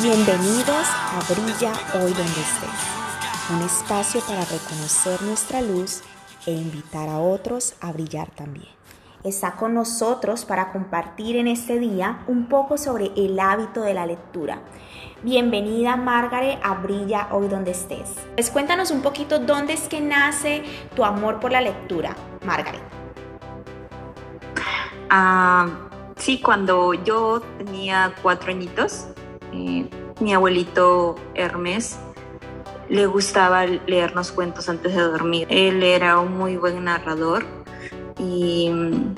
Bienvenidos a Brilla hoy donde estés, un espacio para reconocer nuestra luz e invitar a otros a brillar también. Está con nosotros para compartir en este día un poco sobre el hábito de la lectura. Bienvenida Margaret a Brilla hoy donde estés. Pues cuéntanos un poquito dónde es que nace tu amor por la lectura, Margaret. Ah, sí, cuando yo tenía cuatro añitos, eh, mi abuelito Hermes le gustaba leernos cuentos antes de dormir. Él era un muy buen narrador y mm,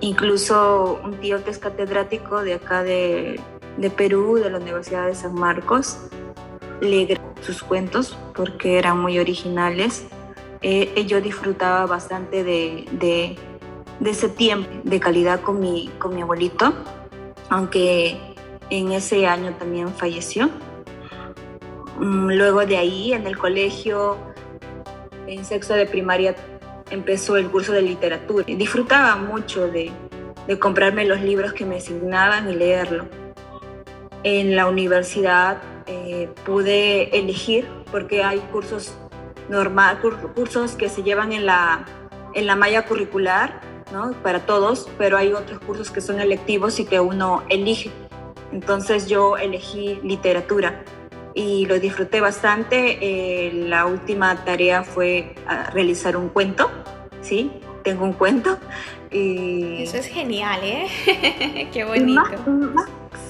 incluso un tío que es catedrático de acá de, Perú, de la Universidad de San Marcos, le sus cuentos porque eran muy originales. Eh, yo disfrutaba bastante de, ese tiempo de calidad con mi abuelito, aunque en ese año también falleció. Mm, luego de ahí, en el colegio, en sexto de primaria, empezó el curso de literatura. Disfrutaba mucho de, comprarme los libros que me asignaban y leerlo. En la universidad eh, pude elegir, porque hay cursos normal, cursos que se llevan en la, en la malla curricular, ¿no? Para todos, pero hay otros cursos que son electivos y que uno elige. Entonces yo elegí literatura y lo disfruté bastante. Eh, la última tarea fue ah, realizar un cuento, ¿sí? Tengo un cuento. Y... Eso es genial, ¿eh? Qué bonito.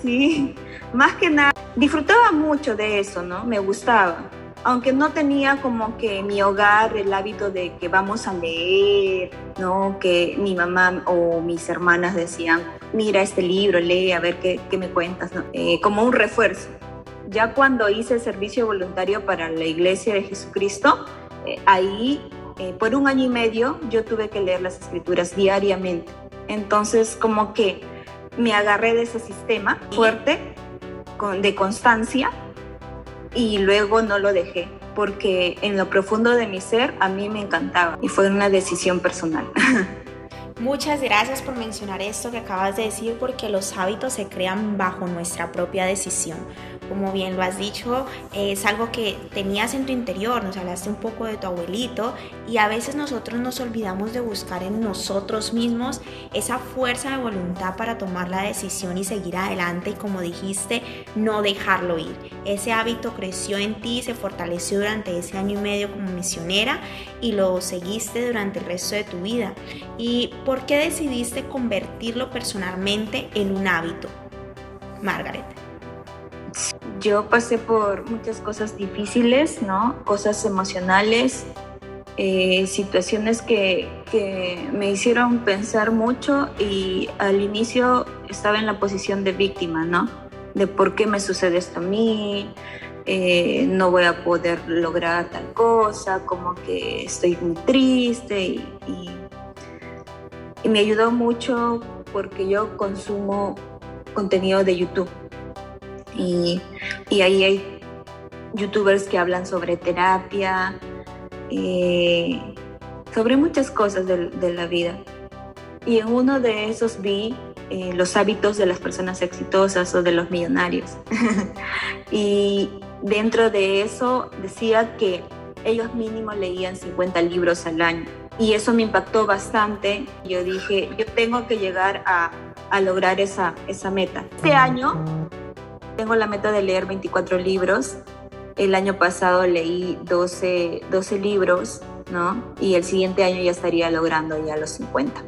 sí, más que nada, disfrutaba mucho de eso, ¿no? Me gustaba. Aunque no tenía como que mi hogar el hábito de que vamos a leer, ¿no? Que mi mamá o mis hermanas decían, mira este libro, lee, a ver qué, me cuentas, eh, como un refuerzo. Ya cuando hice el servicio voluntario para la Iglesia de Jesucristo, eh, ahí eh, por un año y medio yo tuve que leer las escrituras diariamente. Entonces como que me agarré de ese sistema fuerte, de constancia, y luego no lo dejé porque en lo profundo de mi ser a mí me encantaba y fue una decisión personal. Muchas gracias por mencionar esto que acabas de decir porque los hábitos se crean bajo nuestra propia decisión como bien lo has dicho, es algo que tenías en tu interior, nos hablaste un poco de tu abuelito y a veces nosotros nos olvidamos de buscar en nosotros mismos esa fuerza de voluntad para tomar la decisión y seguir adelante y como dijiste, no dejarlo ir. Ese hábito creció en ti, se fortaleció durante ese año y medio como misionera y lo seguiste durante el resto de tu vida. ¿Y por qué decidiste convertirlo personalmente en un hábito? Margaret. Yo pasé por muchas cosas difíciles, ¿no? Cosas emocionales, eh, situaciones que, me hicieron pensar mucho y al inicio estaba en la posición de víctima, ¿no? De por qué me sucede esto a mí, eh, no voy a poder lograr tal cosa, como que estoy muy triste y me ayudó mucho porque yo consumo contenido de YouTube y, ahí hay youtubers que hablan sobre terapia, eh, sobre muchas cosas de, la vida. Y en uno de esos vi eh, los hábitos de las personas exitosas o de los millonarios. y dentro de eso decía que ellos mínimo leían 50 libros al año. Y eso me impactó bastante. Yo dije, yo tengo que llegar a, a lograr esa, esa meta. Este año tengo la meta de leer 24 libros. El año pasado leí 12, 12 libros, ¿no? Y el siguiente año ya estaría logrando ya los 50.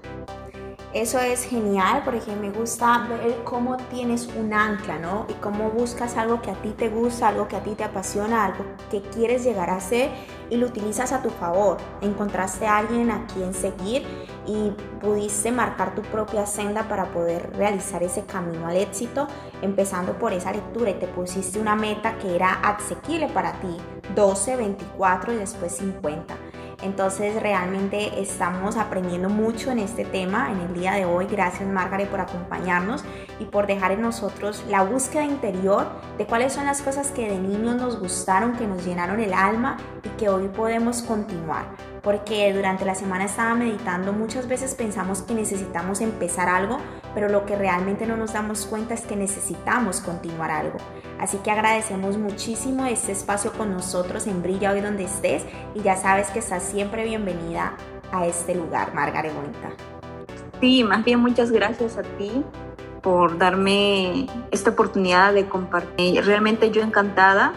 Eso es genial porque me gusta ver cómo tienes un ancla, ¿no? Y cómo buscas algo que a ti te gusta, algo que a ti te apasiona, algo que quieres llegar a ser y lo utilizas a tu favor. Encontraste a alguien a quien seguir y pudiste marcar tu propia senda para poder realizar ese camino al éxito, empezando por esa lectura y te pusiste una meta que era asequible para ti, 12, 24 y después 50. Entonces realmente estamos aprendiendo mucho en este tema en el día de hoy. Gracias Margaret por acompañarnos y por dejar en nosotros la búsqueda interior de cuáles son las cosas que de niños nos gustaron, que nos llenaron el alma y que hoy podemos continuar. Porque durante la semana estaba meditando, muchas veces pensamos que necesitamos empezar algo, pero lo que realmente no nos damos cuenta es que necesitamos continuar algo. Así que agradecemos muchísimo este espacio con nosotros en Brilla hoy donde estés y ya sabes que estás siempre bienvenida a este lugar, Margaret Bonita. Sí, más bien muchas gracias a ti por darme esta oportunidad de compartir. Realmente yo encantada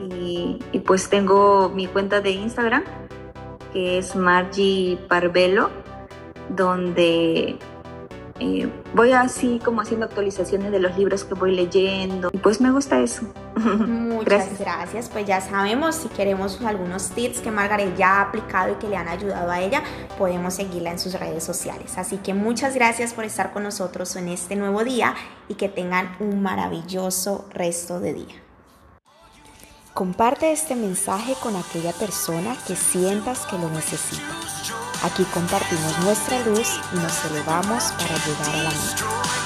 y, y pues tengo mi cuenta de Instagram que es Margie Parvelo, donde eh, voy así como haciendo actualizaciones de los libros que voy leyendo. Y pues me gusta eso. Muchas gracias. Pues ya sabemos, si queremos algunos tips que Margaret ya ha aplicado y que le han ayudado a ella, podemos seguirla en sus redes sociales. Así que muchas gracias por estar con nosotros en este nuevo día y que tengan un maravilloso resto de día. Comparte este mensaje con aquella persona que sientas que lo necesita. Aquí compartimos nuestra luz y nos elevamos para llegar a la meta.